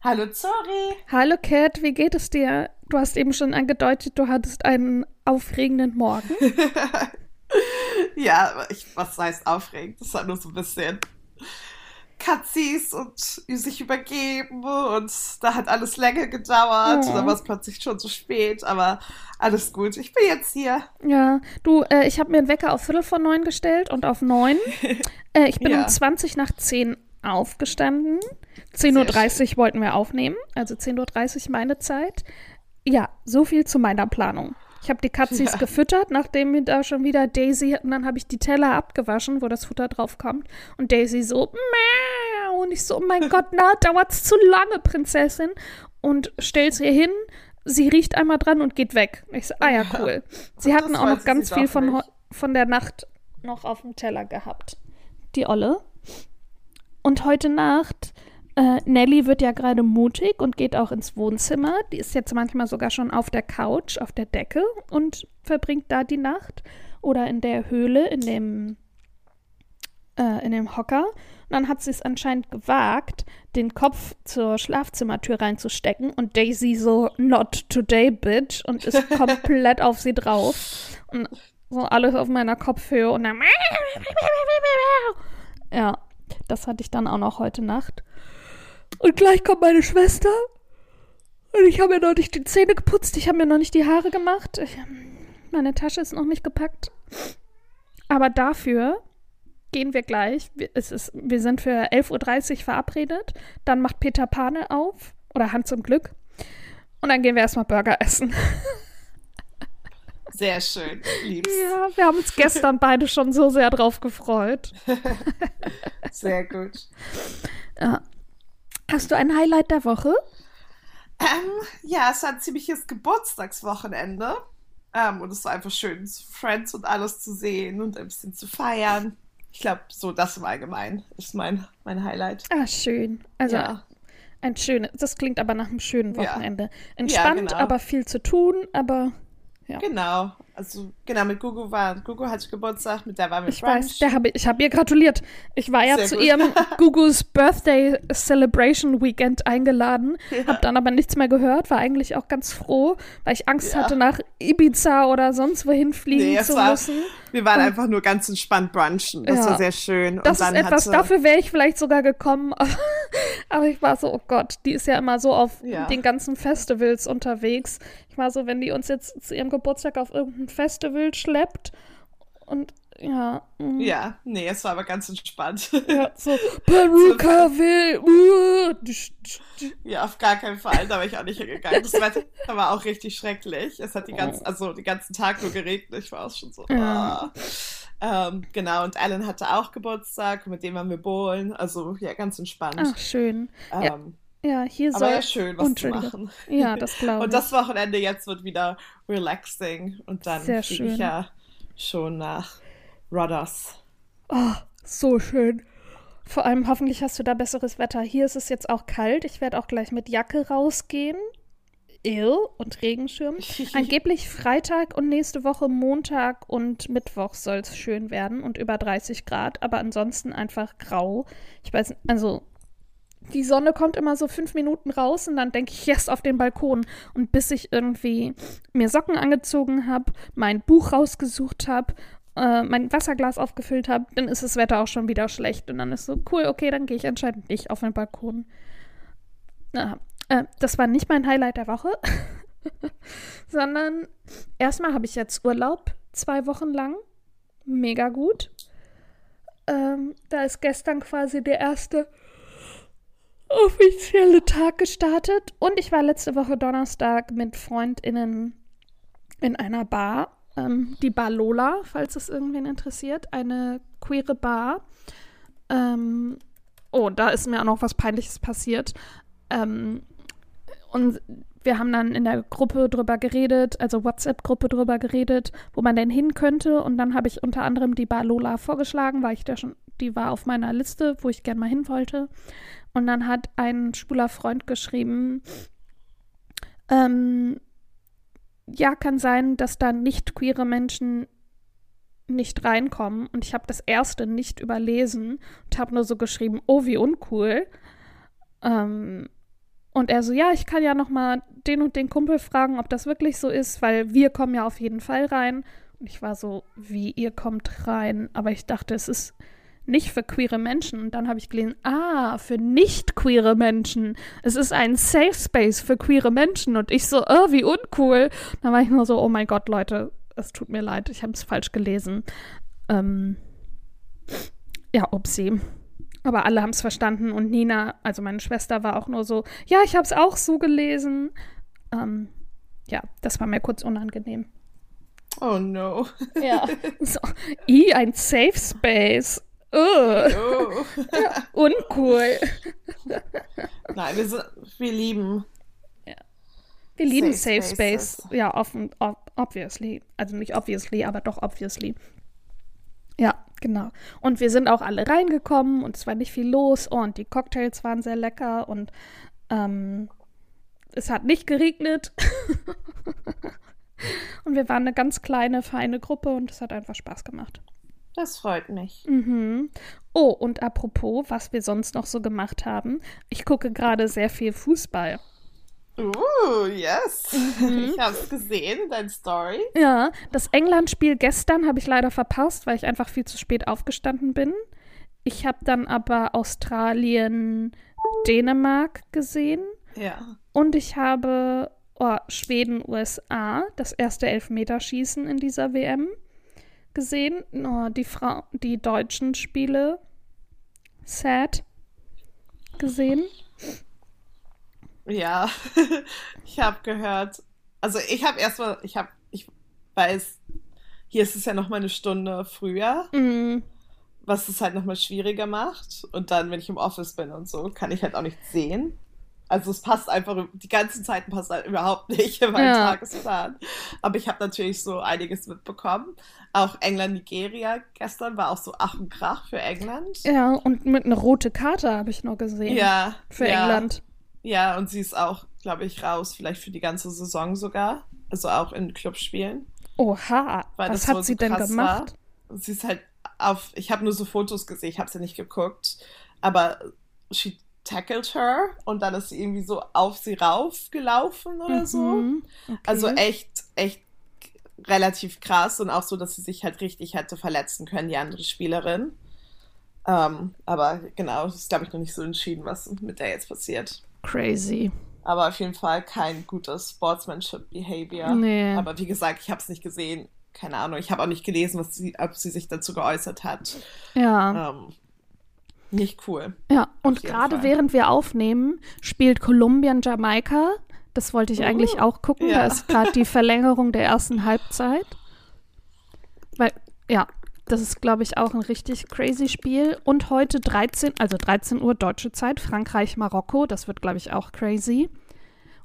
Hallo Zori. Hallo Cat, wie geht es dir? Du hast eben schon angedeutet, du hattest einen aufregenden Morgen. ja, ich, was heißt aufregend? Das war nur so ein bisschen Katzis und sich übergeben und da hat alles länger gedauert. Oh. Da war es plötzlich schon zu spät, aber alles gut. Ich bin jetzt hier. Ja, du, äh, ich habe mir einen Wecker auf Viertel vor neun gestellt und auf neun. äh, ich bin ja. um 20 nach zehn aufgestanden. 10.30 Uhr wollten wir aufnehmen, also 10.30 Uhr meine Zeit. Ja, so viel zu meiner Planung. Ich habe die Katzis ja. gefüttert, nachdem da schon wieder Daisy, und dann habe ich die Teller abgewaschen, wo das Futter drauf kommt. Und Daisy so, Mäh! und ich so, oh mein Gott, na, dauert's zu lange, Prinzessin. Und stellt sie hin, sie riecht einmal dran und geht weg. Ich so, ah ja, cool. Sie hatten auch noch ganz viel von, von der Nacht noch auf dem Teller gehabt. Die Olle. Und heute Nacht äh, Nelly wird ja gerade mutig und geht auch ins Wohnzimmer. Die ist jetzt manchmal sogar schon auf der Couch, auf der Decke und verbringt da die Nacht. Oder in der Höhle, in dem, äh, in dem Hocker. Und dann hat sie es anscheinend gewagt, den Kopf zur Schlafzimmertür reinzustecken und Daisy so, not today, bitch, und ist komplett auf sie drauf. Und so alles auf meiner Kopfhöhe und dann. Ja, das hatte ich dann auch noch heute Nacht. Und gleich kommt meine Schwester. Und ich habe mir noch nicht die Zähne geputzt. Ich habe mir noch nicht die Haare gemacht. Ich, meine Tasche ist noch nicht gepackt. Aber dafür gehen wir gleich. Es ist, wir sind für 11.30 Uhr verabredet. Dann macht Peter Pane auf. Oder Hand zum Glück. Und dann gehen wir erstmal Burger essen. Sehr schön, lieb's. Ja, wir haben uns gestern beide schon so sehr drauf gefreut. Sehr gut. Ja, Hast du ein Highlight der Woche? Ähm, ja, es war ein ziemliches Geburtstagswochenende. Ähm, und es war einfach schön, Friends und alles zu sehen und ein bisschen zu feiern. Ich glaube, so das im Allgemeinen ist mein, mein Highlight. Ah, schön. Also ja. ein schönes, das klingt aber nach einem schönen Wochenende. Ja. Entspannt, ja, genau. aber viel zu tun, aber ja. Genau. Also genau, mit Gugu war Gugu hatte Geburtstag, mit der war wir Ich Brunch. weiß, der hab, ich habe ihr gratuliert. Ich war ja Sehr zu gut. ihrem Gugus Birthday Celebration Weekend eingeladen, ja. habe dann aber nichts mehr gehört, war eigentlich auch ganz froh, weil ich Angst ja. hatte, nach Ibiza oder sonst wohin fliegen nee, zu war, müssen. Wir waren Und, einfach nur ganz entspannt brunchen. Das ja. war sehr schön. Das ist etwas, hatte, dafür wäre ich vielleicht sogar gekommen. aber ich war so, oh Gott, die ist ja immer so auf den ganzen Festivals unterwegs. Ich war so, wenn die uns jetzt zu ihrem Geburtstag auf irgendein Festival schleppt und ja. Mh. Ja, nee, es war aber ganz entspannt. Ja, so, Peruka will. ja, auf gar keinen Fall. Da war ich auch nicht hingegangen. Das Wetter war auch richtig schrecklich. Es hat die ganzen, also den ganzen Tag nur geregnet. Ich war auch schon so. Ja. Oh. Ähm, genau, und Alan hatte auch Geburtstag, mit dem haben wir bowlen. Also ja, ganz entspannt. Ach, schön. Ähm, ja. Ja, hier soll. Aber ja, schön, was zu machen. Ja, das glaube ich. Und das Wochenende jetzt wird wieder relaxing. Und dann fliege ich ja schon nach Rhodos. Oh, so schön. Vor allem hoffentlich hast du da besseres Wetter. Hier ist es jetzt auch kalt. Ich werde auch gleich mit Jacke rausgehen. Ill und Regenschirm. Angeblich Freitag und nächste Woche Montag und Mittwoch soll es schön werden und über 30 Grad, aber ansonsten einfach grau. Ich weiß, also die Sonne kommt immer so fünf Minuten raus und dann denke ich, yes, auf den Balkon. Und bis ich irgendwie mir Socken angezogen habe, mein Buch rausgesucht habe, äh, mein Wasserglas aufgefüllt habe, dann ist das Wetter auch schon wieder schlecht. Und dann ist so, cool, okay, dann gehe ich anscheinend nicht auf den Balkon. Na, äh, das war nicht mein Highlight der Woche, sondern erstmal habe ich jetzt Urlaub, zwei Wochen lang. Mega gut. Ähm, da ist gestern quasi der erste offizielle Tag gestartet. Und ich war letzte Woche Donnerstag mit FreundInnen in einer Bar. Ähm, die Bar Lola, falls es irgendwen interessiert. Eine queere Bar. Ähm, oh, da ist mir auch noch was Peinliches passiert. Ähm, und wir haben dann in der Gruppe drüber geredet, also WhatsApp-Gruppe drüber geredet, wo man denn hin könnte. Und dann habe ich unter anderem die Bar Lola vorgeschlagen, weil ich da schon, die war auf meiner Liste, wo ich gerne mal hin wollte. Und dann hat ein schwuler Freund geschrieben, ähm, ja, kann sein, dass da nicht queere Menschen nicht reinkommen und ich habe das erste nicht überlesen und habe nur so geschrieben, oh, wie uncool. Ähm, und er so, ja, ich kann ja noch mal den und den Kumpel fragen, ob das wirklich so ist, weil wir kommen ja auf jeden Fall rein. Und ich war so, wie ihr kommt rein? Aber ich dachte, es ist nicht für queere Menschen. Und dann habe ich gelesen, ah, für nicht queere Menschen. Es ist ein Safe Space für queere Menschen. Und ich so, oh, wie uncool. Dann war ich nur so, oh mein Gott, Leute, es tut mir leid, ich habe es falsch gelesen. Ähm, ja, upsie. Aber alle haben es verstanden und Nina, also meine Schwester, war auch nur so, ja, ich habe es auch so gelesen. Ähm, ja, das war mir kurz unangenehm. Oh no. Ja. So, I, ein Safe Space. Oh. ja, uncool. Nein, wir, sind, wir lieben. Ja. Wir lieben Safe, Safe Space. Ja, offen, obviously. Also nicht obviously, aber doch obviously. Ja, genau. Und wir sind auch alle reingekommen und es war nicht viel los und die Cocktails waren sehr lecker und ähm, es hat nicht geregnet. und wir waren eine ganz kleine, feine Gruppe und es hat einfach Spaß gemacht. Das freut mich. Mhm. Oh, und apropos, was wir sonst noch so gemacht haben. Ich gucke gerade sehr viel Fußball. Uh, yes. Mhm. Ich habe es gesehen, dein Story. Ja, das England-Spiel gestern habe ich leider verpasst, weil ich einfach viel zu spät aufgestanden bin. Ich habe dann aber Australien, Dänemark gesehen. Ja. Und ich habe oh, Schweden, USA, das erste Elfmeterschießen in dieser WM gesehen. Oh, die, Frau, die deutschen Spiele. Sad. Gesehen. Ja, ich habe gehört. Also ich habe erstmal, ich habe, ich weiß, hier ist es ja noch mal eine Stunde früher, mm. was es halt noch mal schwieriger macht. Und dann, wenn ich im Office bin und so, kann ich halt auch nichts sehen. Also es passt einfach, die ganzen Zeiten passt halt überhaupt nicht in meinen ja. Tagesplan. Aber ich habe natürlich so einiges mitbekommen. Auch England-Nigeria gestern war auch so Ach und Krach für England. Ja, und mit einer rote Karte habe ich noch gesehen. Ja. Für ja. England. Ja, und sie ist auch, glaube ich, raus, vielleicht für die ganze Saison sogar. Also auch in Clubspielen. Oha, was hat sie denn gemacht? War. Sie ist halt auf, ich habe nur so Fotos gesehen, ich habe sie nicht geguckt, aber she tackled her und dann ist sie irgendwie so auf sie raufgelaufen oder mhm, so. Okay. Also echt, echt relativ krass und auch so, dass sie sich halt richtig hätte verletzen können, die andere Spielerin. Ähm, aber genau, es ist, glaube ich, noch nicht so entschieden, was mit der jetzt passiert. Crazy. Aber auf jeden Fall kein gutes Sportsmanship Behavior. Nee. Aber wie gesagt, ich habe es nicht gesehen. Keine Ahnung. Ich habe auch nicht gelesen, was sie, ob sie sich dazu geäußert hat. Ja. Ähm, nicht cool. Ja, und gerade während wir aufnehmen, spielt Kolumbien Jamaika. Das wollte ich uh, eigentlich auch gucken. Ja. Da ist gerade die Verlängerung der ersten Halbzeit. Weil, ja, das ist, glaube ich, auch ein richtig crazy Spiel. Und heute 13, also 13 Uhr deutsche Zeit, Frankreich, Marokko. Das wird, glaube ich, auch crazy.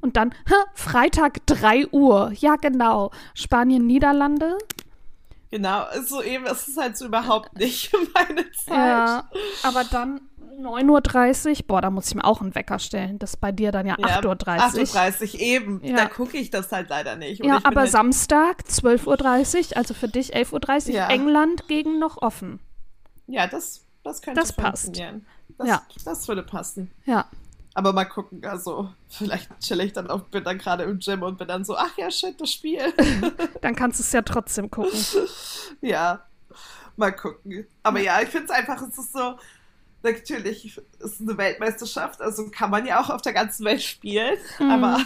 Und dann, ha, Freitag 3 Uhr. Ja, genau. Spanien, Niederlande. Genau, so eben, es ist halt so überhaupt nicht meine Zeit. Ja, aber dann 9.30 Uhr, boah, da muss ich mir auch einen Wecker stellen. Das ist bei dir dann ja, ja 8.30 Uhr. 8.30 Uhr eben, ja. da gucke ich das halt leider nicht. Und ja, aber halt Samstag 12.30 Uhr, also für dich 11.30 Uhr, ja. England gegen noch offen. Ja, das, das könnte das funktionieren. Das, ja. das würde passen. Ja. Aber mal gucken, also vielleicht chill ich dann auch, bin dann gerade im Gym und bin dann so, ach ja, shit, das Spiel. dann kannst du es ja trotzdem gucken. ja, mal gucken. Aber ja, ich finde es einfach, es ist so, natürlich ist es eine Weltmeisterschaft, also kann man ja auch auf der ganzen Welt spielen, mhm. aber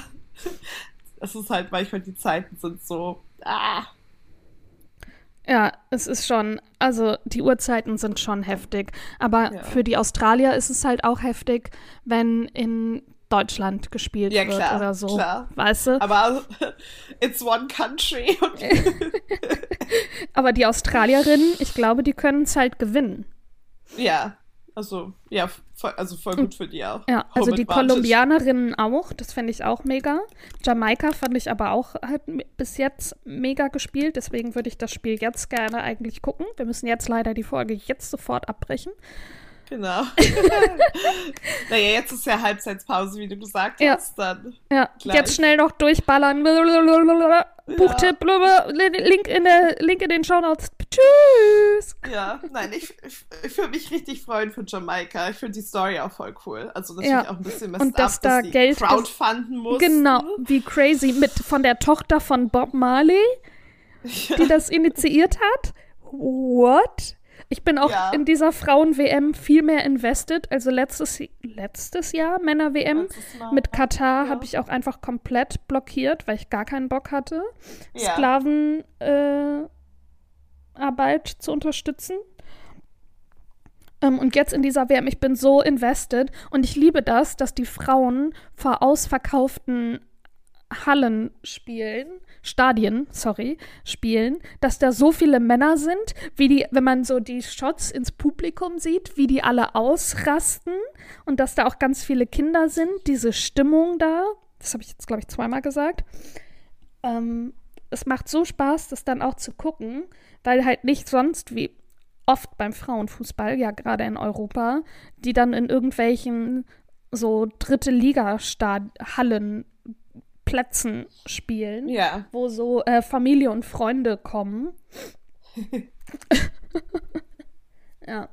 es ist halt manchmal, die Zeiten sind so, ah. Ja, es ist schon, also die Uhrzeiten sind schon heftig. Aber ja. für die Australier ist es halt auch heftig, wenn in Deutschland gespielt ja, wird klar, oder so. Klar. Weißt du? Aber it's one country. Aber die Australierinnen, ich glaube, die können es halt gewinnen. Ja, also, ja, voll, also voll gut für die auch. Ja, also die Kolumbianerinnen auch, das fände ich auch mega. Jamaika fand ich aber auch halt bis jetzt mega gespielt, deswegen würde ich das Spiel jetzt gerne eigentlich gucken. Wir müssen jetzt leider die Folge jetzt sofort abbrechen. Genau. naja, jetzt ist ja Halbzeitpause, wie du gesagt Ja. hast. Dann Ja, Gleich. jetzt schnell noch durchballern. Buchtipp, Link in, der, Link in den Shownotes. Tschüss. Ja, nein, ich, ich, ich würde mich richtig freuen für Jamaika. Ich finde die Story auch voll cool. Also natürlich Ja. auch ein bisschen messed Und dass up, da die Geld crowdfunden mussten. Genau, wie crazy. Mit von der Tochter von Bob Marley, die das initiiert hat. What? Ich bin auch Ja. in dieser Frauen-WM viel mehr invested. Also letztes, letztes Jahr Männer-WM mit Katar Ja. habe ich auch einfach komplett blockiert, weil ich gar keinen Bock hatte, Ja. Sklavenarbeit äh, zu unterstützen. Ähm, und jetzt in dieser WM, ich bin so invested und ich liebe das, dass die Frauen vor ausverkauften Hallen spielen, Stadien, sorry, spielen, dass da so viele Männer sind, wie die, wenn man so die Shots ins Publikum sieht, wie die alle ausrasten und dass da auch ganz viele Kinder sind, diese Stimmung da, das habe ich jetzt, glaube ich, zweimal gesagt. Ähm, es macht so Spaß, das dann auch zu gucken, weil halt nicht sonst wie oft beim Frauenfußball, ja gerade in Europa, die dann in irgendwelchen so dritte Liga-Hallen Plätzen spielen, Ja. wo so äh, Familie und Freunde kommen. ja.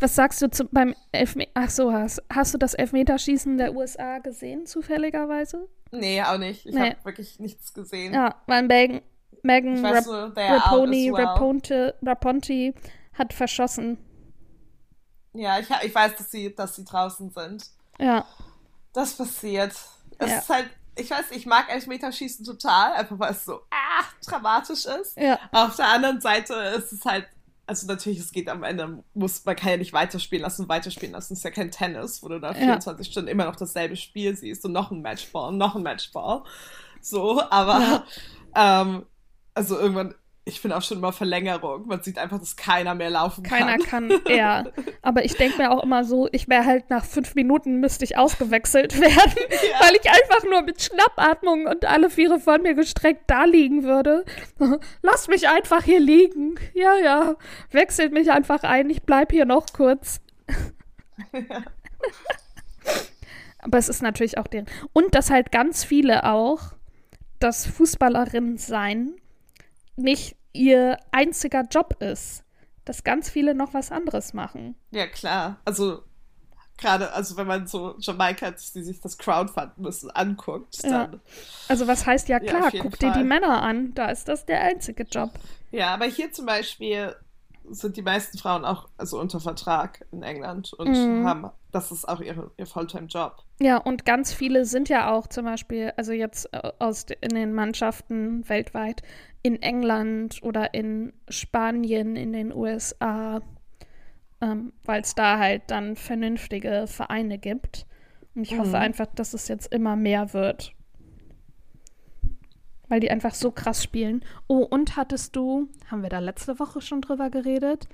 Was sagst du zu, beim Elfmeter? Ach so, hast, hast du das Elfmeterschießen der USA gesehen, zufälligerweise? Nee, auch nicht. Ich Nee. habe wirklich nichts gesehen. Ja, weil Megan, Megan Rap nur, Raponi, well. Raponte, Raponti hat verschossen. Ja, ich, ich weiß, dass sie, dass sie draußen sind. Ja, Das passiert. Es Ja. ist halt, ich weiß, ich mag Elfmeterschießen total, einfach weil es so ah, dramatisch ist. ja, Auf der anderen Seite ist es halt, also natürlich, es geht am Ende, muss, man kann ja nicht weiterspielen lassen, weiterspielen lassen. Es ist ja kein Tennis, wo du da Ja. 24 Stunden immer noch dasselbe Spiel siehst und noch ein Matchball, noch ein Matchball. So, aber ähm, also irgendwann, ich bin auch schon immer Verlängerung. Man sieht einfach, dass keiner mehr laufen keiner kann. kann, ja. Aber ich denke mir auch immer so, ich wäre halt nach fünf Minuten müsste ich ausgewechselt werden, Ja. weil ich einfach nur mit Schnappatmung und alle Viere von mir gestreckt da liegen würde. Lass mich einfach hier liegen. Ja, ja. Wechselt mich einfach ein, ich bleib hier noch kurz. Aber es ist natürlich auch deren. Und dass halt ganz viele auch, dass Fußballerinnen sein nicht ihr einziger Job ist. Dass ganz viele noch was anderes machen. Ja, klar. Also, gerade, also wenn man so Jamaika, die sich das Crowdfund müssen, anguckt, Ja. dann. Also was heißt ja Ja, klar, jeden guck dir die Fall. Männer an, da ist das der einzige Job. Ja, aber hier zum Beispiel sind die meisten Frauen auch also unter Vertrag in England und Mhm. haben, das ist auch ihre, ihr Fulltime-Job. Ja, und ganz viele sind ja auch zum Beispiel, also jetzt äh, aus in den Mannschaften weltweit, in England oder in Spanien, in den USA, ähm, weil es da halt dann vernünftige Vereine gibt. Und ich hoffe Mhm. einfach, dass es jetzt immer mehr wird. Weil die einfach so krass spielen. Oh, und hattest du, haben wir da letzte Woche schon drüber geredet,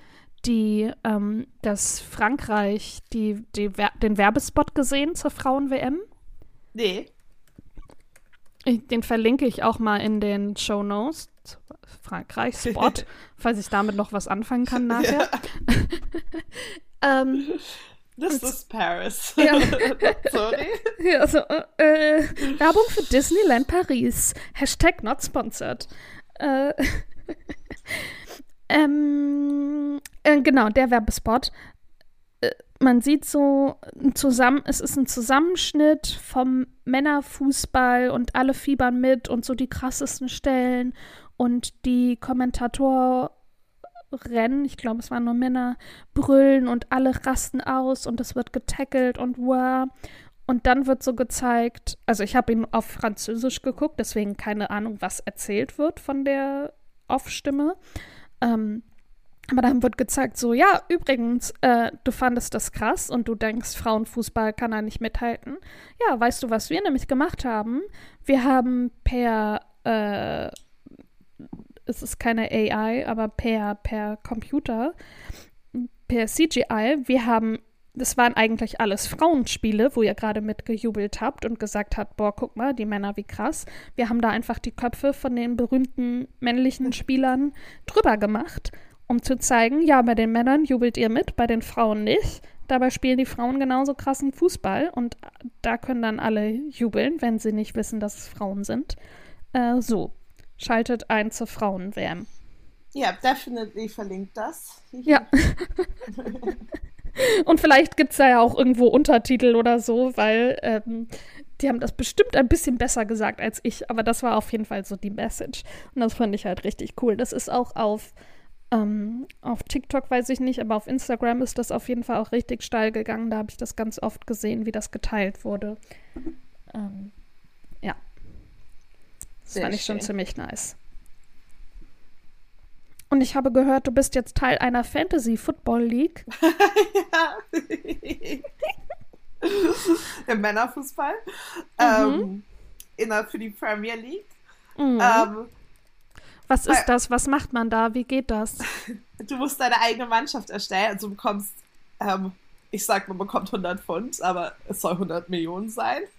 die, ähm, dass Frankreich die, die, den Werbespot gesehen zur Frauen-WM? Nee. Den verlinke ich auch mal in den Show Notes. Frankreich-Spot, falls ich damit noch was anfangen kann nachher. ähm, Das ist Paris. Ja. Sorry. Ja, also, äh, äh, Werbung für Disneyland Paris. Hashtag not sponsored. Äh, ähm, äh, genau, der Werbespot. Man sieht so zusammen, es ist ein Zusammenschnitt vom Männerfußball und alle fiebern mit und so die krassesten Stellen und die Kommentatorrennen, ich glaube, es waren nur Männer, brüllen und alle rasten aus und es wird getackelt und wow. Und dann wird so gezeigt, also ich habe ihn auf Französisch geguckt, deswegen keine Ahnung, was erzählt wird von der Off-Stimme. Ähm, aber dann wird gezeigt, so, ja, übrigens, äh, du fandest das krass und du denkst, Frauenfußball kann da nicht mithalten. Ja, weißt du, was wir nämlich gemacht haben? Wir haben per, äh, es ist keine AI, aber per, per Computer, per CGI, wir haben das waren eigentlich alles Frauenspiele, wo ihr gerade mitgejubelt habt und gesagt habt, boah, guck mal, die Männer, wie krass. Wir haben da einfach die Köpfe von den berühmten männlichen Spielern drüber gemacht, um zu zeigen, ja, bei den Männern jubelt ihr mit, bei den Frauen nicht. dabei spielen die Frauen genauso krassen Fußball und da können dann alle jubeln, wenn sie nicht wissen, dass es Frauen sind. Äh, so, schaltet ein zur Frauen-WM. Ja, definitely verlinkt das. Ja. Und vielleicht gibt es da ja auch irgendwo Untertitel oder so, weil ähm, die haben das bestimmt ein bisschen besser gesagt als ich, aber das war auf jeden Fall so die Message. Und das fand ich halt richtig cool. Das ist auch auf, ähm, auf TikTok, weiß ich nicht, aber auf Instagram ist das auf jeden Fall auch richtig steil gegangen. Da habe ich das ganz oft gesehen, wie das geteilt wurde. Ähm, ja. Das Sehr fand ich schön. schon ziemlich nice. Und ich habe gehört, du bist jetzt Teil einer Fantasy Football League. ja. Im Männerfußball. Mhm. Ähm, innerhalb für die Premier League. Mhm. Ähm, Was ist das? Was macht man da? Wie geht das? Du musst deine eigene Mannschaft erstellen. Also du bekommst, ähm, ich sag, man bekommt 100 Pfund, aber es soll 100 Millionen sein.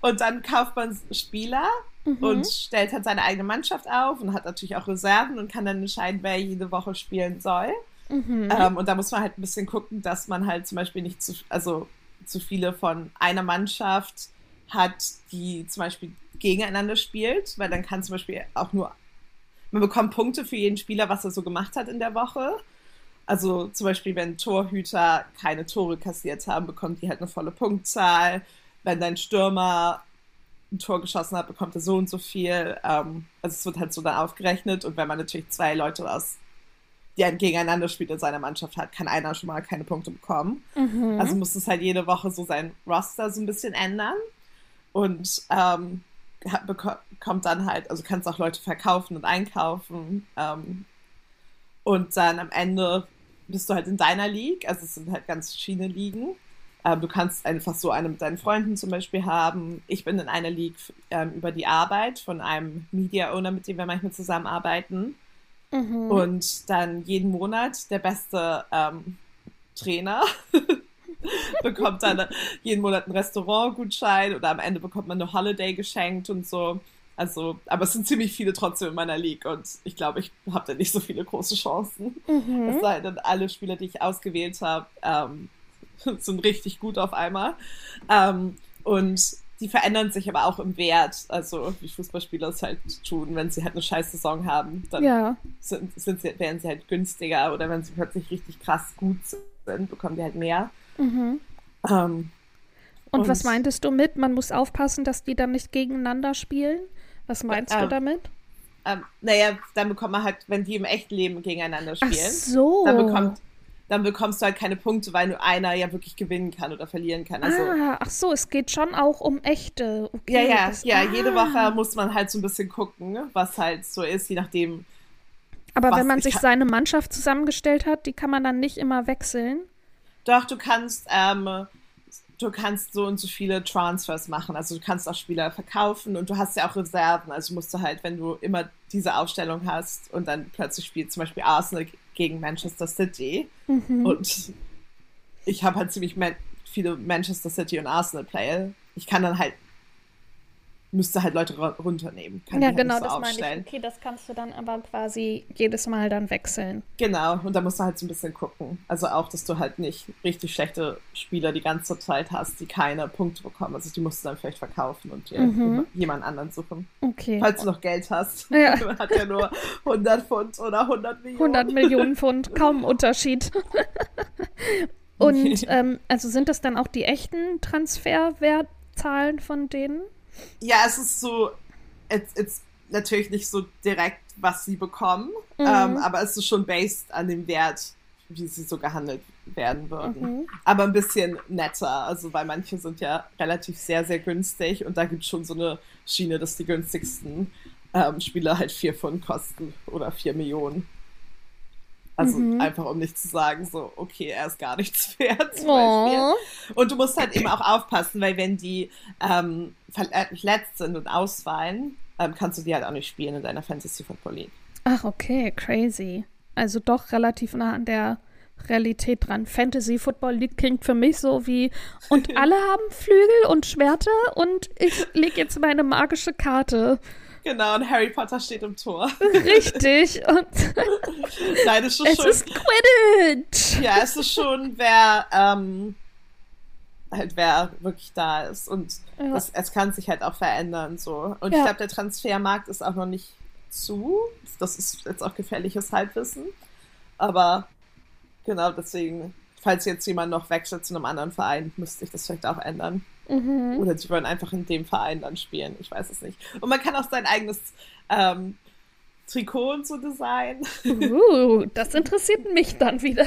Und dann kauft man Spieler mhm. und stellt halt seine eigene Mannschaft auf und hat natürlich auch Reserven und kann dann entscheiden, wer jede Woche spielen soll. Mhm. Ähm, und da muss man halt ein bisschen gucken, dass man halt zum Beispiel nicht zu, also zu viele von einer Mannschaft hat, die zum Beispiel gegeneinander spielt, weil dann kann zum Beispiel auch nur, man bekommt Punkte für jeden Spieler, was er so gemacht hat in der Woche. Also zum Beispiel, wenn Torhüter keine Tore kassiert haben, bekommt die halt eine volle Punktzahl. Wenn dein Stürmer ein Tor geschossen hat, bekommt er so und so viel. Ähm, also es wird halt so dann aufgerechnet und wenn man natürlich zwei Leute aus, die ein gegeneinander spielt in seiner Mannschaft hat, kann einer schon mal keine Punkte bekommen. Mhm. Also muss es halt jede Woche so sein Roster so ein bisschen ändern und ähm, bekommt dann halt, also kannst auch Leute verkaufen und einkaufen ähm, und dann am Ende bist du halt in deiner League, also es sind halt ganz verschiedene Ligen ähm, du kannst einfach so eine mit deinen Freunden zum Beispiel haben. Ich bin in einer League ähm, über die Arbeit von einem Media Owner, mit dem wir manchmal zusammenarbeiten. Mhm. Und dann jeden Monat der beste ähm, Trainer bekommt dann jeden Monat einen Restaurantgutschein oder am Ende bekommt man eine Holiday geschenkt und so. Also, aber es sind ziemlich viele trotzdem in meiner League und ich glaube, ich habe da nicht so viele große Chancen. Mhm. Es sei denn, alle Spieler, die ich ausgewählt habe, ähm, sind richtig gut auf einmal. Ähm, und die verändern sich aber auch im Wert. Also wie Fußballspieler es halt tun, wenn sie halt eine scheiß Saison haben, dann ja. sind, sind sie, werden sie halt günstiger oder wenn sie plötzlich richtig krass gut sind, bekommen die halt mehr. Mhm. Ähm, und, und, was meintest du mit, man muss aufpassen, dass die dann nicht gegeneinander spielen? Was meinst äh, du damit? Ähm, naja, dann bekommt man halt, wenn die im echten Leben gegeneinander spielen, Ach so. dann bekommt dann bekommst du halt keine Punkte, weil nur einer ja wirklich gewinnen kann oder verlieren kann. Also, ah, ach so, es geht schon auch um echte. Okay, ja, ja, das, ja. Ah. Jede Woche muss man halt so ein bisschen gucken, was halt so ist, je nachdem. Aber wenn man sich seine Mannschaft zusammengestellt hat, die kann man dann nicht immer wechseln. Doch, du kannst, ähm, du kannst so und so viele Transfers machen. Also du kannst auch Spieler verkaufen und du hast ja auch Reserven. Also musst du halt, wenn du immer diese Aufstellung hast und dann plötzlich spielt zum Beispiel Arsenal gegen Manchester City. Mhm. Und ich habe halt ziemlich viele Manchester City und Arsenal-Player. Ich kann dann halt müsste halt Leute runternehmen. Kann ja, halt genau, so das aufstellen. meine ich. Okay, das kannst du dann aber quasi jedes Mal dann wechseln. Genau, und da musst du halt so ein bisschen gucken. Also auch, dass du halt nicht richtig schlechte Spieler die ganze Zeit hast, die keine Punkte bekommen. Also die musst du dann vielleicht verkaufen und dir mhm. jemand anderen suchen. Okay. Falls du noch Geld hast. Ja. hat ja nur 100 Pfund oder 100 Millionen. 100 Millionen Pfund, kaum Unterschied. und ähm, also sind das dann auch die echten Transferwertzahlen von denen? Ja, es ist so, it's, it's natürlich nicht so direkt, was sie bekommen, mhm. ähm, aber es ist schon based an dem Wert, wie sie so gehandelt werden würden. Mhm. Aber ein bisschen netter, also weil manche sind ja relativ sehr, sehr günstig und da gibt es schon so eine Schiene, dass die günstigsten ähm, Spieler halt vier Pfund kosten oder vier Millionen. Also mhm. einfach um nicht zu sagen, so, okay, er ist gar nichts wert. Zum oh. Und du musst halt eben auch aufpassen, weil wenn die ähm, verletzt sind und ausfallen, ähm, kannst du die halt auch nicht spielen in deiner Fantasy Football League. Ach, okay, crazy. Also doch relativ nah an der Realität dran. Fantasy Football League klingt für mich so wie und alle haben Flügel und Schwerter und ich lege jetzt meine magische Karte Genau, und Harry Potter steht im Tor. Richtig. Und Nein, es ist es schon. ist Quidditch. Ja, es ist schon, wer ähm, halt wer wirklich da ist. Und Ja. das, es kann sich halt auch verändern. so. Und Ja. ich glaube, der Transfermarkt ist auch noch nicht zu. Das ist jetzt auch gefährliches Halbwissen. Aber genau deswegen, falls jetzt jemand noch wechselt zu einem anderen Verein, müsste ich das vielleicht auch ändern. Mhm. Oder sie wollen einfach in dem Verein dann spielen. Ich weiß es nicht. Und man kann auch sein eigenes ähm, Trikot und so designen. Uh, das interessiert mich dann wieder.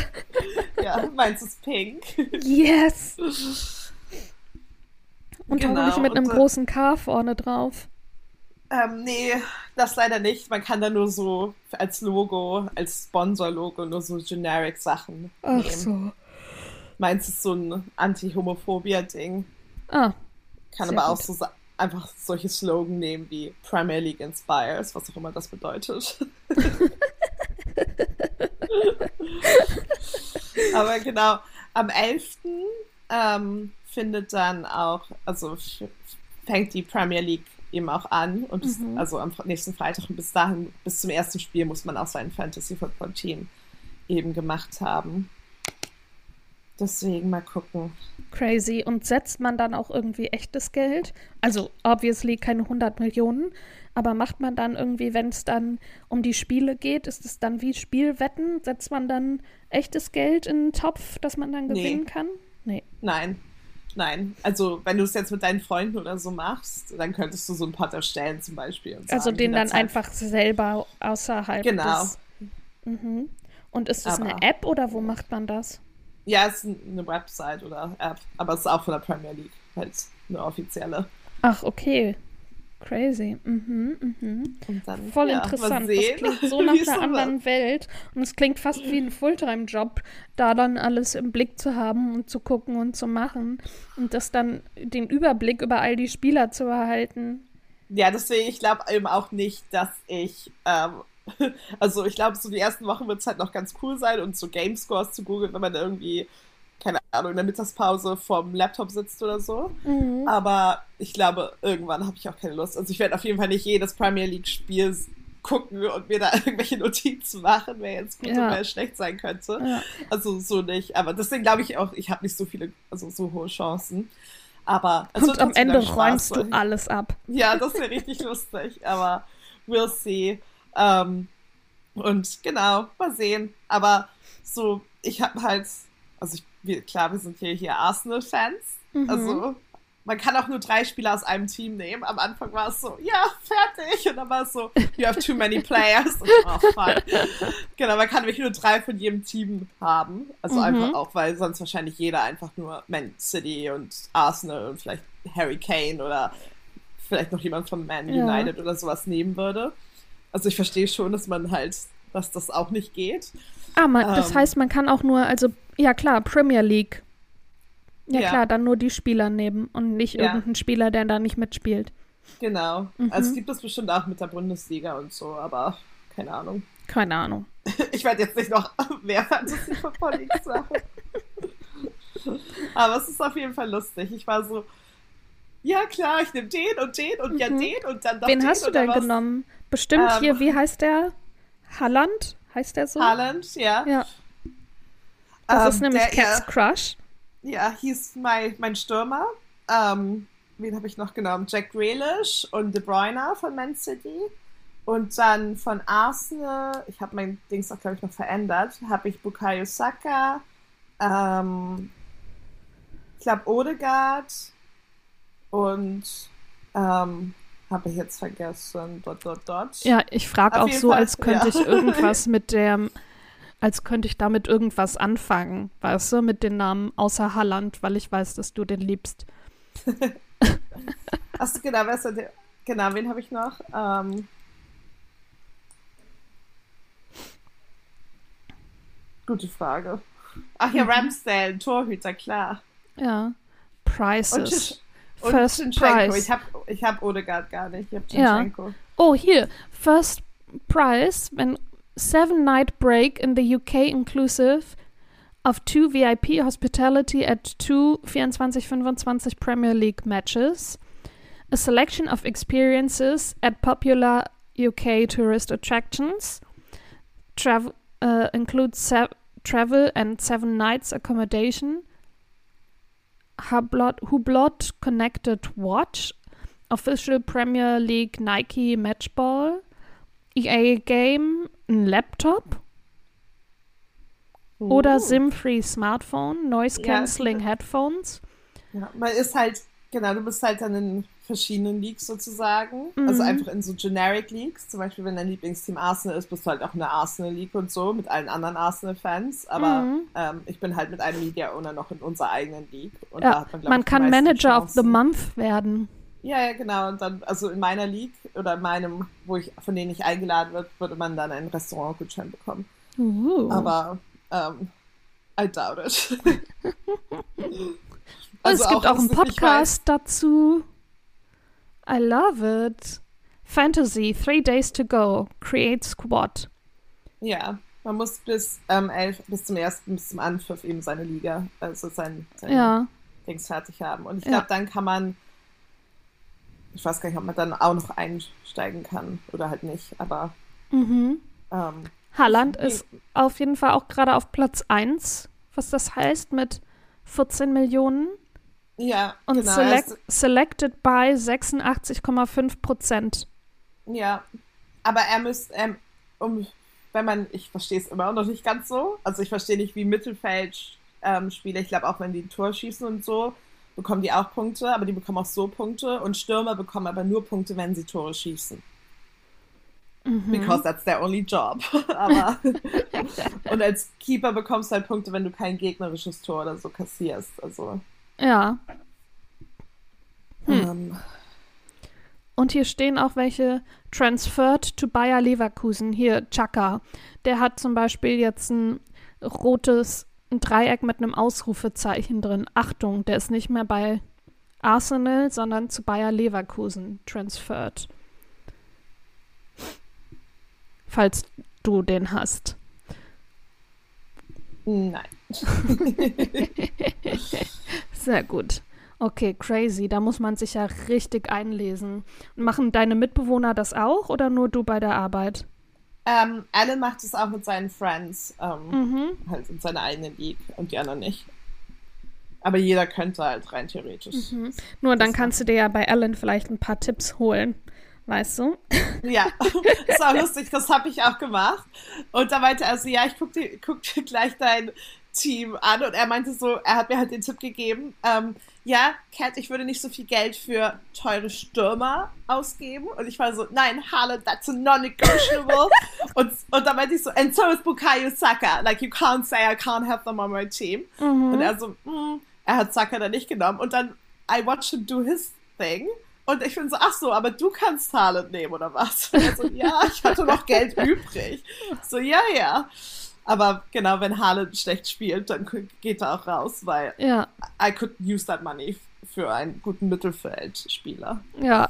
ja, meins ist pink. Yes. Und Genau, hoffentlich mit einem und, großen K vorne drauf. Ähm, nee, das leider nicht. Man kann da nur so als Logo, als Sponsor-Logo nur so Generic-Sachen Ach nehmen. so. Meins ist so ein Anti-Homophobia-Ding. Ah, Kann aber auch gut. so sa- einfach solche Slogan nehmen wie Premier League Inspires, was auch immer das bedeutet. aber genau, am 11. Ähm, findet dann auch, also fängt die Premier League eben auch an und bis, Mhm. also am nächsten Freitag und bis dahin, bis zum ersten Spiel muss man auch sein Fantasy Football Team eben gemacht haben. Deswegen mal gucken. crazy. Und setzt man dann auch irgendwie echtes Geld? Also, obviously keine 100 Millionen. Aber macht man dann irgendwie, wenn es dann um die Spiele geht, ist es dann wie Spielwetten? Setzt man dann echtes Geld in den Topf, dass man dann Nee. gewinnen kann? Nee. Nein, nein. Also wenn du es jetzt mit deinen Freunden oder so machst, dann könntest du so einen Pot erstellen zum Beispiel. Und Also sagen, den dann einfach selber außerhalb Genau. des... Mhm. Und ist das eine App oder wo macht man das? Ja, es ist eine Website oder App, aber es ist auch von der Premier League, halt eine offizielle. Ach, okay. Crazy. Mhm, mhm. Und dann, Voll ja, interessant. Sehen, Das klingt so nach einer so anderen Welt. Und es klingt fast wie ein Fulltime-Job, da dann alles im Blick zu haben und zu gucken und zu machen. Und das dann den Überblick über all die Spieler zu erhalten. Ja, deswegen, ich glaube eben auch nicht, dass ich, ähm, also ich glaube, so die ersten Wochen wird es halt noch ganz cool sein und so Game Scores zu googeln, wenn man irgendwie, keine Ahnung, in der Mittagspause vorm Laptop sitzt oder so. Mhm. Aber ich glaube, irgendwann habe ich auch keine Lust. Also ich werde auf jeden Fall nicht jedes Premier League-Spiel gucken und mir da irgendwelche Notizen machen, wer jetzt gut Ja. und wer schlecht sein könnte. Ja. Also so nicht. Aber deswegen glaube ich auch, ich habe nicht so viele, also so hohe Chancen. Aber Und am Ende räumst du alles ab. Ja, das wäre richtig lustig, aber we'll see. Ähm, und genau, mal sehen. Aber so, ich habe halt, also ich, wir, klar, wir sind hier, hier Arsenal-Fans. Mhm. Also man kann auch nur drei Spieler aus einem Team nehmen. Am Anfang war es so, ja, fertig. Und dann war es so, you have too many players. Und, oh, fuck. Genau, man kann wirklich nur drei von jedem Team haben. Also Mhm. einfach auch, weil sonst wahrscheinlich jeder einfach nur Man City und Arsenal und vielleicht Harry Kane oder vielleicht noch jemand von Man Ja. United oder sowas nehmen würde. Also ich verstehe schon, dass man halt, dass das auch nicht geht. Ah, man, das Ähm. heißt, man kann auch nur, also, ja klar, Premier League. Ja, Ja. klar, dann nur die Spieler nehmen und nicht Ja. irgendeinen Spieler, der da nicht mitspielt. Genau. Mhm. Also es gibt das bestimmt auch mit der Bundesliga und so, aber keine Ahnung. Keine Ahnung. Ich werde jetzt nicht noch mehr Fantasy Football Leagues machen. Aber es ist auf jeden Fall lustig. Ich war so, ja klar, ich nehme den und den und ja Mhm. den und dann noch Wen den hast du denn genommen? Bestimmt Ähm, hier, wie heißt der? Halland? Heißt der so? Haaland, ja. Ja. Das Ähm, ist nämlich der, Cats ja, Crush. ja, hieß mein, mein Stürmer. Ähm, wen habe ich noch genommen? Jack Grealish und De Bruyne von Man City. Und dann von Arsenal, ich habe mein Dings auch, glaube ich, noch verändert, habe ich Bukayo Saka, ähm, ich glaube Odegaard und ähm, habe ich jetzt vergessen, dot, dot, dot. Ja, ich frage auch so, Fall, als könnte ja. ich irgendwas mit der, als könnte ich damit irgendwas anfangen, weißt du, mit den Namen außer Halland, weil ich weiß, dass du den liebst. Achso, genau, denn der? Genau, wen habe ich noch? Ähm, gute Frage. Ach ja, Mhm. Ramsdale, Torhüter, klar. Ja. Prices. First Zinchenko. prize. Ich habe ich hab Odegaard gar nicht. Ich habe Ja. Zinchenko. Oh, hier. First prize, when seven night break in the UK inclusive of two VIP hospitality at two 24-25 Premier League matches. a selection of experiences at popular UK tourist attractions. Travel uh, includes travel and seven nights accommodation. Hublot, Hublot Connected Watch, Official Premier League Nike Matchball, EA Game, ein Laptop Uh. oder SIM-Free Smartphone, Noise Ja, Cancelling Headphones. Ja, man ist halt, genau, du bist halt dann in verschiedenen Leagues sozusagen. Also Mhm. einfach in so Generic Leagues. Zum Beispiel, wenn dein Lieblingsteam Arsenal ist, bist du halt auch in der Arsenal League und so mit allen anderen Arsenal-Fans. Aber Mhm. ähm, ich bin halt mit einem Media Owner noch in unserer eigenen League. Und da Ja, hat man, man ich, kann Manager of the Chancen. Month werden. Ja, ja, genau. Und dann, also in meiner League oder in meinem, wo ich, von denen ich eingeladen wird, würde man dann einen Restaurantgutschein bekommen. Uh. Aber ähm, I doubt it. es gibt auch wenn einen Podcast dazu. I love it. Fantasy, Three Days to Go, Create Squad. Ja, man muss bis ähm, elf, bis zum ersten, bis zum Anpfiff eben seine Liga, also sein, sein Ja, Dings fertig haben. Und ich Ja. glaube, dann kann man, ich weiß gar nicht, ob man dann auch noch einsteigen kann oder halt nicht, aber mhm. ähm, Haaland ist auf jeden Fall auch gerade auf Platz 1, was das heißt, mit 14 Millionen. Ja, Und genau. select, er selected by 86,5 Prozent. ja, aber er müsste, ähm, um, wenn man, ich verstehe es immer noch nicht ganz so, also ich verstehe nicht, wie Mittelfeld ähm, ich glaube auch, wenn die ein Tor schießen und so, bekommen die auch Punkte, aber die bekommen auch so Punkte und Stürmer bekommen aber nur Punkte, wenn sie Tore schießen. Mhm. Because that's their only job. Aber und als Keeper bekommst du halt Punkte, wenn du kein gegnerisches Tor oder so kassierst. Also Ja, Hm. ähm, und hier stehen auch welche transferred to Bayer Leverkusen. Hier, Chaka. Der hat zum Beispiel jetzt ein rotes Dreieck mit einem Ausrufezeichen drin. Achtung, der ist nicht mehr bei Arsenal, sondern zu Bayer Leverkusen transferred. Falls du den hast. nein. Sehr gut. Okay, crazy. Da muss man sich ja richtig einlesen. Machen deine Mitbewohner das auch oder nur du bei der Arbeit? Ähm, Alan macht es auch mit seinen Friends, ähm, Mhm. halt in seiner eigenen League und die anderen nicht. Aber jeder könnte halt rein theoretisch. Mhm. Nur dann kannst du dir ja bei Alan vielleicht ein paar Tipps holen. Weißt du? Ja, das war lustig, das habe ich auch gemacht. Und da meinte er so, ja, ich guck dir, guck dir gleich dein Team an. Und er meinte so, er hat mir halt den Tipp gegeben, ähm, ja, Cat, ich würde nicht so viel Geld für teure Stürmer ausgeben. Und ich war so, nein, Haaland, that's a non-negotiable. und, und da meinte ich so, and so is Bukayo Saka. Like, you can't say I can't have them on my team. Mhm. Und er so, mm, er hat Saka dann nicht genommen. Und dann, I watched him do his thing. Und ich bin so, ach so, aber du kannst Haaland nehmen, oder was? Und er so, ja, ich hatte noch Geld übrig. So, ja, ja. Aber genau, wenn Haaland schlecht spielt, dann geht er auch raus, weil Ja, I could use that money für einen guten Mittelfeldspieler. ja,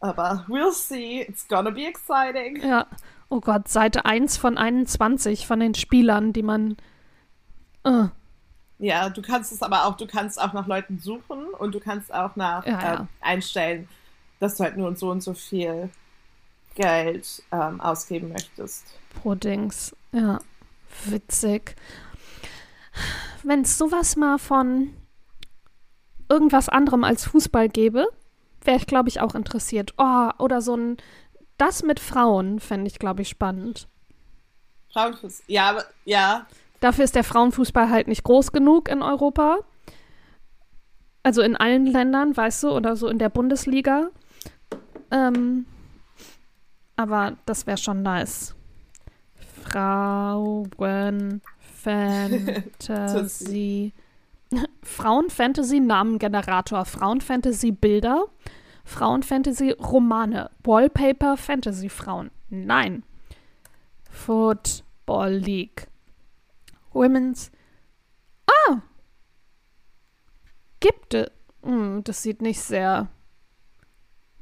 Aber we'll see. It's gonna be exciting. ja. Oh Gott, Seite 1 von 21 von den Spielern, die man. Äh, Ja, du kannst es aber auch, du kannst auch nach Leuten suchen und du kannst auch nach Ja, ja. äh, einstellen, dass du halt nur so und so viel Geld ähm, ausgeben möchtest. pro Dings. Ja, witzig. Wenn es sowas mal von irgendwas anderem als Fußball gäbe, wäre ich, glaube ich, auch interessiert. Oh, oder so ein. Das mit Frauen fände ich, glaube ich, spannend. Frauenfuß. Ja, aber ja, Dafür ist der Frauenfußball halt nicht groß genug in Europa. Also in allen Ländern, weißt du, oder so in der Bundesliga. Ähm, aber das wäre schon nice. Frauenfantasy. Frauenfantasy Namengenerator, Frauenfantasy Bilder, Frauenfantasy Romane, Wallpaper Fantasy Frauen. Nein. Football League. Women's. Ah! Gibt es. Hm, das sieht nicht sehr.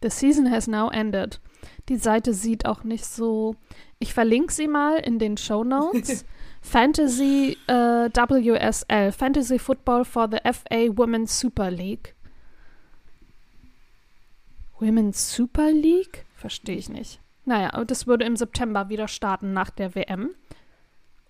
The season has now ended. Die Seite sieht auch nicht so. Ich verlinke sie mal in den Show Notes. Fantasy äh, WSL, Fantasy Football for the FA Women's Super League. Women's Super League? Verstehe ich nicht. Naja, aber das würde im September wieder starten nach der WM.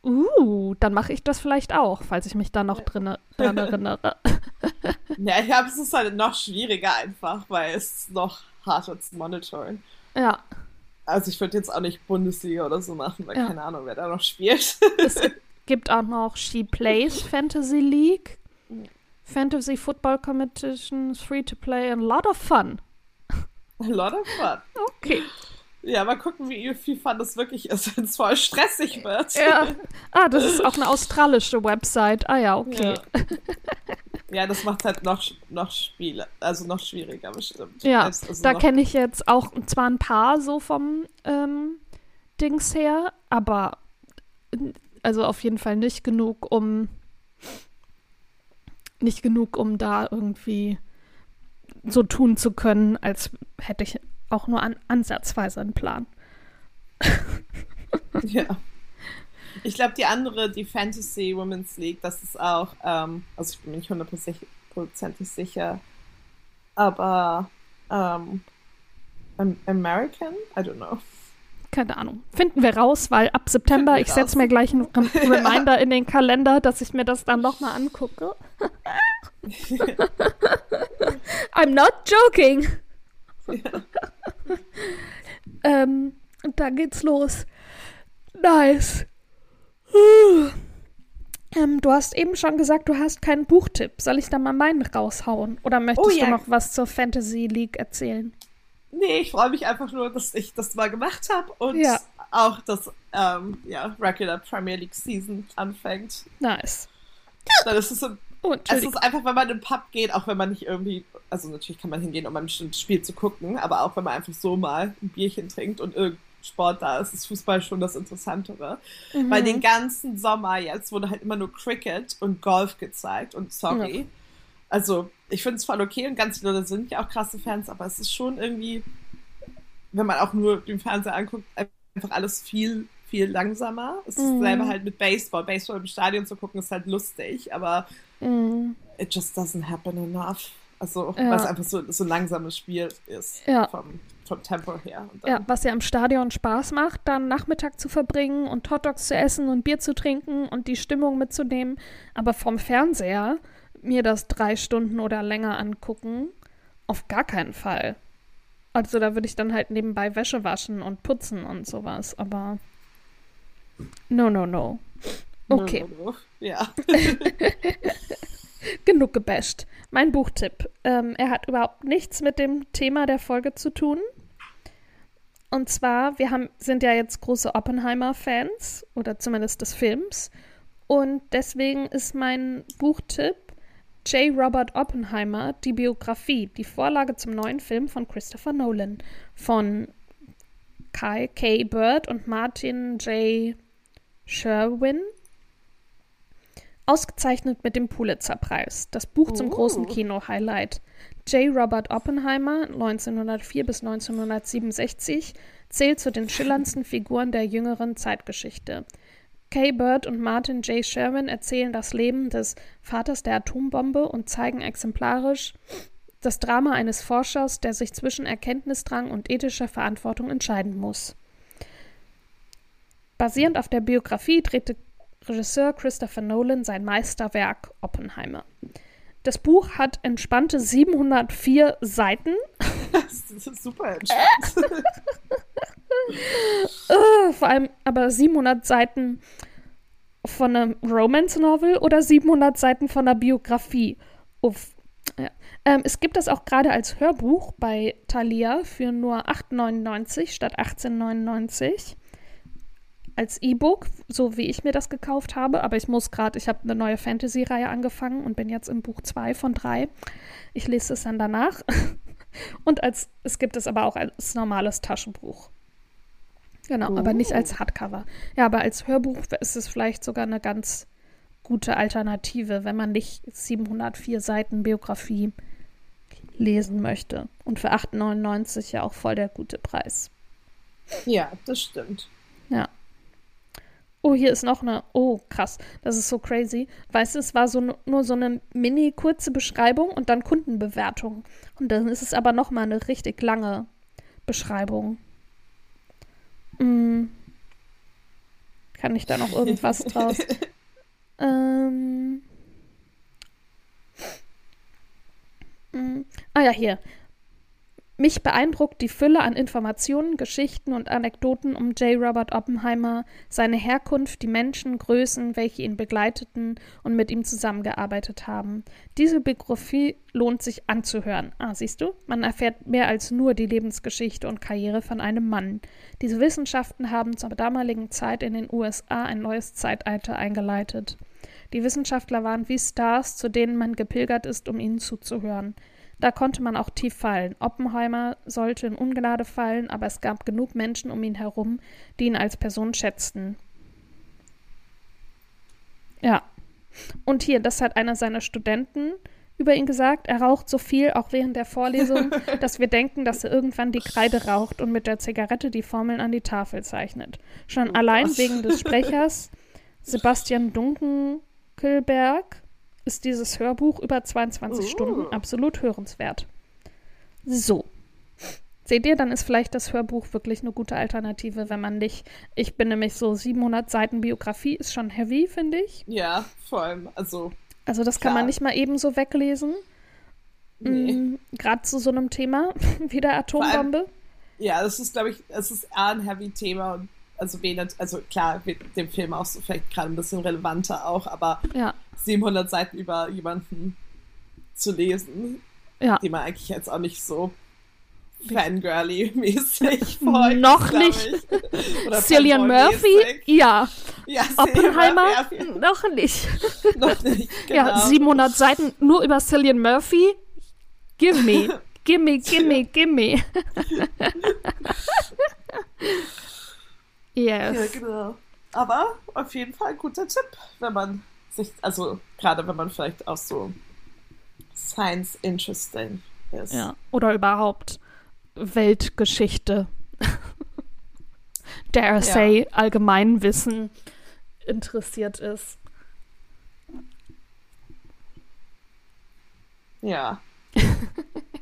Uh, dann mache ich das vielleicht auch, falls ich mich da noch drin, dran erinnere. ja, ich glaube, es ist halt noch schwieriger einfach, weil es noch harter zu monitoren. Ja. Also ich würde jetzt auch nicht Bundesliga oder so machen, weil ja. keine Ahnung, wer da noch spielt. es gibt auch noch She Plays Fantasy League. Fantasy Football Competition, free to play, and a lot of fun. A lot of fun. Okay. Ja, mal gucken, wie viel Fun das wirklich ist, wenn es voll stressig wird. Ja. Ah, das ist auch eine australische Website. Ah ja, okay. Ja, ja das macht halt noch, noch Spiele, also noch schwieriger bestimmt. Ja, also da kenne ich jetzt auch zwar ein paar so vom ähm, Dings her, aber also auf jeden Fall nicht genug, um nicht genug, um da irgendwie so tun zu können, als hätte ich auch nur an, ansatzweise einen Plan. ja. Ich glaube, die andere, die Fantasy Women's League, das ist auch, ähm, also ich bin mir nicht hundertprozentig sicher, aber ähm, American? I don't know. Keine Ahnung. Finden wir raus, weil ab September, ich setze mir gleich einen Reminder in den Kalender, dass ich mir das dann nochmal angucke. I'm not joking. Ja. ähm, und da geht's los. Nice. Ähm, du hast eben schon gesagt, du hast keinen Buchtipp. Soll ich da mal meinen raushauen? Oder möchtest oh, ja. du noch was zur Fantasy League erzählen? Nee, ich freue mich einfach nur, dass ich das mal gemacht habe und ja. auch, dass ähm, ja, Regular Premier League Season anfängt. Nice. Dann ist es so Oh, es ist einfach, wenn man in den Pub geht, auch wenn man nicht irgendwie, also natürlich kann man hingehen, um ein Spiel zu gucken, aber auch wenn man einfach so mal ein Bierchen trinkt und irgendein Sport da ist, ist Fußball schon das Interessantere. Mhm. Weil den ganzen Sommer jetzt wurde halt immer nur Cricket und Golf gezeigt und sorry. Ja. Also, ich finde es voll okay und ganz viele Leute sind ja auch krasse Fans, aber es ist schon irgendwie, wenn man auch nur den Fernseher anguckt, einfach alles viel viel langsamer. Es ist mhm. selber halt mit Baseball. Baseball im Stadion zu gucken ist halt lustig, aber Mhm. It just doesn't happen enough. Also, ja. weil es einfach so, so ein langsames Spiel ist. Ja. Vom, vom Tempo her. ja, was ja im Stadion Spaß macht, dann Nachmittag zu verbringen und Hotdogs zu essen und Bier zu trinken und die Stimmung mitzunehmen. Aber vom Fernseher mir das drei Stunden oder länger angucken, auf gar keinen Fall. Also da würde ich dann halt nebenbei Wäsche waschen und putzen und sowas. Aber no, no, no. Okay. No, no, no. Ja. Genug gebasht. Mein Buchtipp. Ähm, er hat überhaupt nichts mit dem Thema der Folge zu tun. Und zwar, wir haben, sind ja jetzt große Oppenheimer-Fans oder zumindest des Films. Und deswegen ist mein Buchtipp J. Robert Oppenheimer, die Biografie, die Vorlage zum neuen Film von Christopher Nolan von Kai K. Bird und Martin J. Sherwin. Ausgezeichnet mit dem Pulitzer-Preis. Das Buch zum großen oh. Kino-Highlight. J. Robert Oppenheimer, 1904 bis 1967, zählt zu den schillerndsten Figuren der jüngeren Zeitgeschichte. Kay Bird und Martin J. Sherman erzählen das Leben des Vaters der Atombombe und zeigen exemplarisch das Drama eines Forschers, der sich zwischen Erkenntnisdrang und ethischer Verantwortung entscheiden muss. Basierend auf der Biografie drehte Regisseur Christopher Nolan sein Meisterwerk Oppenheimer. Das Buch hat entspannte 704 Seiten. Das ist super entspannt. Äh, vor allem aber 700 Seiten von einem Romance-Novel oder 700 Seiten von einer Biografie. Uff. Ja. Ähm, es gibt das auch gerade als Hörbuch bei Thalia für nur 8,99 statt 18,99 als E-Book, so wie ich mir das gekauft habe. Aber ich muss gerade, ich habe eine neue Fantasy-Reihe angefangen und bin jetzt im Buch 2 von 3. Ich lese es dann danach. Und als, es gibt es aber auch als normales Taschenbuch. Genau, oh. aber nicht als oh. Hardcover. Ja, aber als Hörbuch ist es vielleicht sogar eine ganz gute Alternative, wenn man nicht 704 Seiten Biografie lesen möchte. Und für 8,99 ja auch voll der gute Preis. Ja, das stimmt. Ja. Oh, hier ist noch eine. Oh, krass. Das ist so crazy. Weißt du, es war so nur so eine mini kurze Beschreibung und dann Kundenbewertung. Und dann ist es aber noch mal eine richtig lange Beschreibung. Hm. Kann ich da noch irgendwas draus? ähm. Hm. Ah ja, hier. Mich beeindruckt die Fülle an Informationen, Geschichten und Anekdoten um J. Robert Oppenheimer, seine Herkunft, die Menschen, Größen, welche ihn begleiteten und mit ihm zusammengearbeitet haben. Diese Biografie lohnt sich anzuhören. Ah, siehst du? Man erfährt mehr als nur die Lebensgeschichte und Karriere von einem Mann. Diese Wissenschaften haben zur damaligen Zeit in den USA ein neues Zeitalter eingeleitet. Die Wissenschaftler waren wie Stars, zu denen man gepilgert ist, um ihnen zuzuhören. Da konnte man auch tief fallen. Oppenheimer sollte in Ungnade fallen, aber es gab genug Menschen um ihn herum, die ihn als Person schätzten. Ja. Und hier, das hat einer seiner Studenten über ihn gesagt. Er raucht so viel, auch während der Vorlesung, dass wir denken, dass er irgendwann die Kreide raucht und mit der Zigarette die Formeln an die Tafel zeichnet. Schon oh allein Gott. wegen des Sprechers Sebastian Dunkelberg ist dieses Hörbuch über 22 uh. Stunden absolut hörenswert. So. Seht ihr, dann ist vielleicht das Hörbuch wirklich eine gute Alternative, wenn man nicht. Ich bin nämlich so 700 Seiten Biografie ist schon heavy, finde ich. Ja, vor allem, also. Also, das klar. kann man nicht mal eben so weglesen. Nee. Mhm, Gerade zu so einem Thema wie der Atombombe. Allem, ja, das ist, glaube ich, es ist eher ein heavy Thema und also wenig, also klar, wird dem Film auch so vielleicht gerade ein bisschen relevanter auch, aber ja. 700 Seiten über jemanden zu lesen, ja. die man eigentlich jetzt auch nicht so Fangirly-mäßig freut. Noch nicht. Cillian Murphy? Ja. ja Oppenheimer? Murphy. Noch nicht. noch nicht, genau. Ja, 700 Seiten nur über Cillian Murphy? Give me. Gimme, gimme, gimme. Yes. Ja, genau. Aber auf jeden Fall ein guter Tipp, wenn man sich, also gerade wenn man vielleicht auch so Science interesting ist. Ja, oder überhaupt Weltgeschichte. Dare say, ja. Allgemeinwissen interessiert ist. Ja.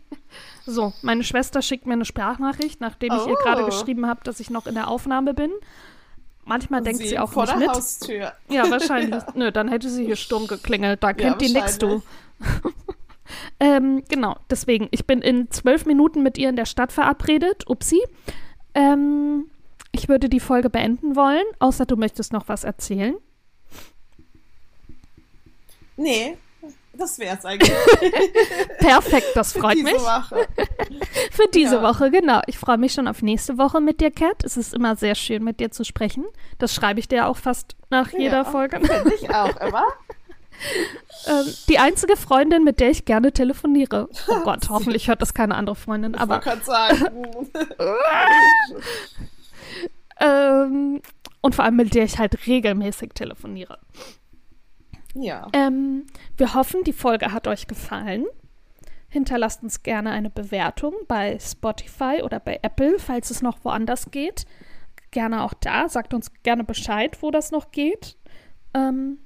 so, meine Schwester schickt mir eine Sprachnachricht, nachdem ich ihr gerade oh. geschrieben habe, dass ich noch in der Aufnahme bin. Manchmal denkt sie, sie auch vor nicht der mit. Haustür. Ja, wahrscheinlich. Nö, dann hätte sie hier Sturm geklingelt. Da kennt ja, die nix, du. ähm, genau, deswegen. Ich bin in zwölf Minuten mit ihr in der Stadt verabredet. Upsi. Ähm, ich würde die Folge beenden wollen, außer du möchtest noch was erzählen. Nee, das wäre es eigentlich. Perfekt, das freut Für diese mich. Woche. Für diese ja. Woche, genau. Ich freue mich schon auf nächste Woche mit dir, Kat. Es ist immer sehr schön, mit dir zu sprechen. Das schreibe ich dir auch fast nach ja, jeder Folge. Finde ich auch immer. ähm, die einzige Freundin, mit der ich gerne telefoniere. Oh Gott, hoffentlich hört das keine andere Freundin. Ich aber sagen. ähm, und vor allem mit der ich halt regelmäßig telefoniere. Ja. Ähm, wir hoffen, die Folge hat euch gefallen. Hinterlasst uns gerne eine Bewertung bei Spotify oder bei Apple, falls es noch woanders geht. Gerne auch da. Sagt uns gerne Bescheid, wo das noch geht. Ähm,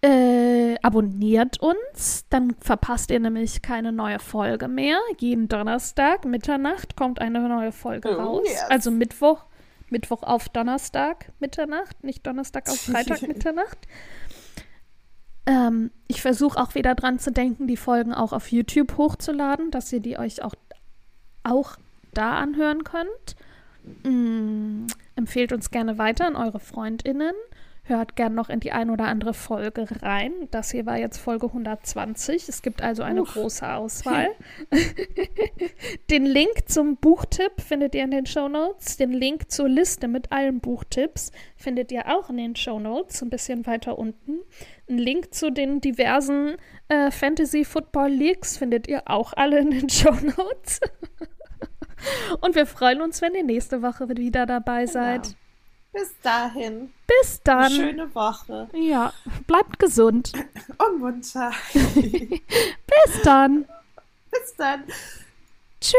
äh, abonniert uns, dann verpasst ihr nämlich keine neue Folge mehr. Jeden Donnerstag, Mitternacht, kommt eine neue Folge oh, raus. Yes. Also Mittwoch Mittwoch auf Donnerstag Mitternacht, nicht Donnerstag auf Freitag Mitternacht. Ähm, ich versuche auch wieder dran zu denken, die Folgen auch auf YouTube hochzuladen, dass ihr die euch auch, auch da anhören könnt. Mm, empfehlt uns gerne weiter an eure FreundInnen. Hört gern noch in die ein oder andere Folge rein. Das hier war jetzt Folge 120. Es gibt also eine Uff. große Auswahl. den Link zum Buchtipp findet ihr in den Show Notes. Den Link zur Liste mit allen Buchtipps findet ihr auch in den Show Notes, ein bisschen weiter unten. Ein Link zu den diversen äh, Fantasy Football Leagues findet ihr auch alle in den Show Notes. Und wir freuen uns, wenn ihr nächste Woche wieder dabei genau. seid. Genau. Bis dahin. Bis dann. Eine schöne Woche. Ja, bleibt gesund. Und munter. Bis dann. Bis dann. Tschüss.